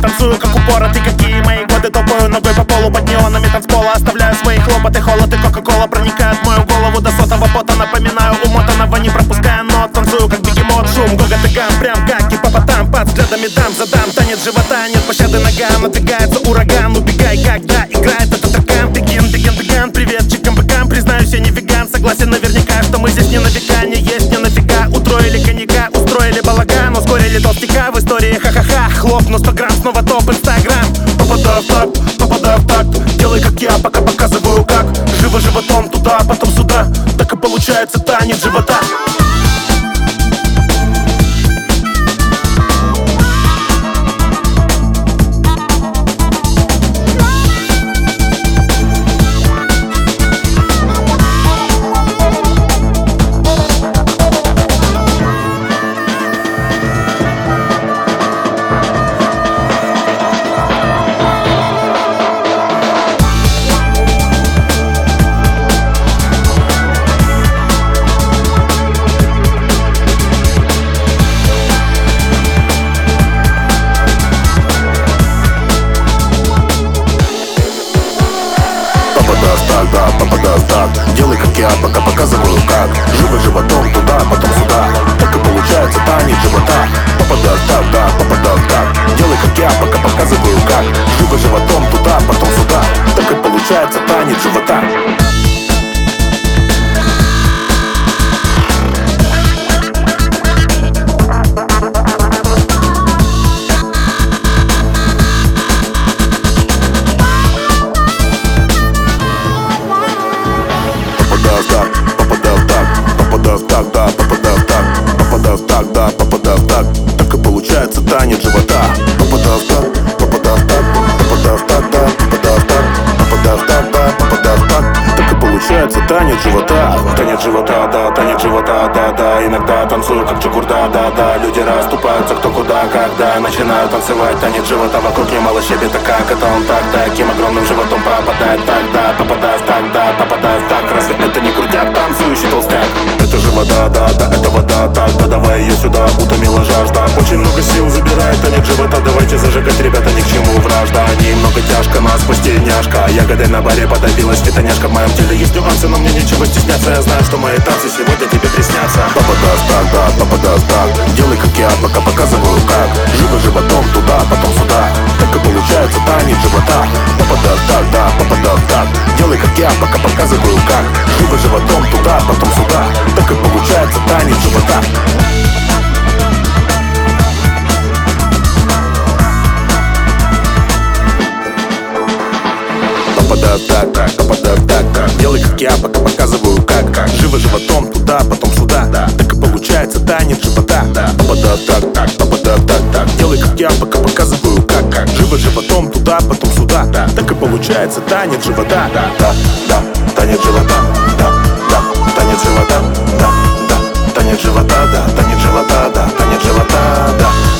танцую, как упоротый Какие мои годы топаю ногой по полу Под неонами танцпола оставляю свои хлопоты Холод и кока-кола проникают в мою голову До сотого пота напоминаю умотанного Не пропуская нот, танцую как бегемот Шум, гогот и прям как и там Под взглядами дам, задам танец живота Нет пощады ногам, надвигается ураган ха-ха-ха Хлопну 100 грамм, снова топ, инстаграм. Попадаю в такт, попадаю в такт. Делай как я, пока показываю как. Живо животом туда, потом сюда. Так и получается танец живота Делай как я, пока показываю как. Живо животом туда, потом сюда. Так и получается танец живота. Попадаю так, да, попадаю так Делай как я, пока показываю как. Живо животом туда, потом сюда. Так и получается танец живота танец живота. Попадал в так, попадал в так, попадал в так, да, попадал в так, попадал в так, да, попадал в так. Так и получается танец живота. Танец живота, да, танец живота, да, да. Иногда танцую как чукурда, да, да. Люди расступаются кто куда, когда Начинаю танцевать. Танец живота Вокруг немало щебета, как это он так Таким огромным животом попадает так, да Попадает так, да, попадает так. Разве это не крутяк, танцующий толстяк? Же вода, да, да, это вода, так Да давай ее сюда, утомила жажда. Очень много сил забирает танец живота. Давайте зажигать, ребята, ни к чему вражда. Немного тяжко, нас спасти няшка. Ягодой на баре подавилась фитоняшка В моем теле. Есть нюансы, но мне нечего стесняться. Я знаю, что мои танцы сегодня тебе приснятся. Попадас так, да, попадас так Делай как я, пока показываю как. Живо животом туда, потом сюда. Так и получается танец живота. Попадас так, да, попадас так Делай как я, пока показываю как попадаю так, так, попадаю так, так Делай как я, пока показываю как, как Живо животом туда, потом сюда, да. Так и получается танец живота, да. Попадаю так, так, попадаю так, так Делай как я, пока показываю как, как Живо животом туда, потом сюда, да. Так и получается танец живота, да, да, да Танец живота, да, да Танец живота, да, да Танец живота, да, танец живота, да, танец живота,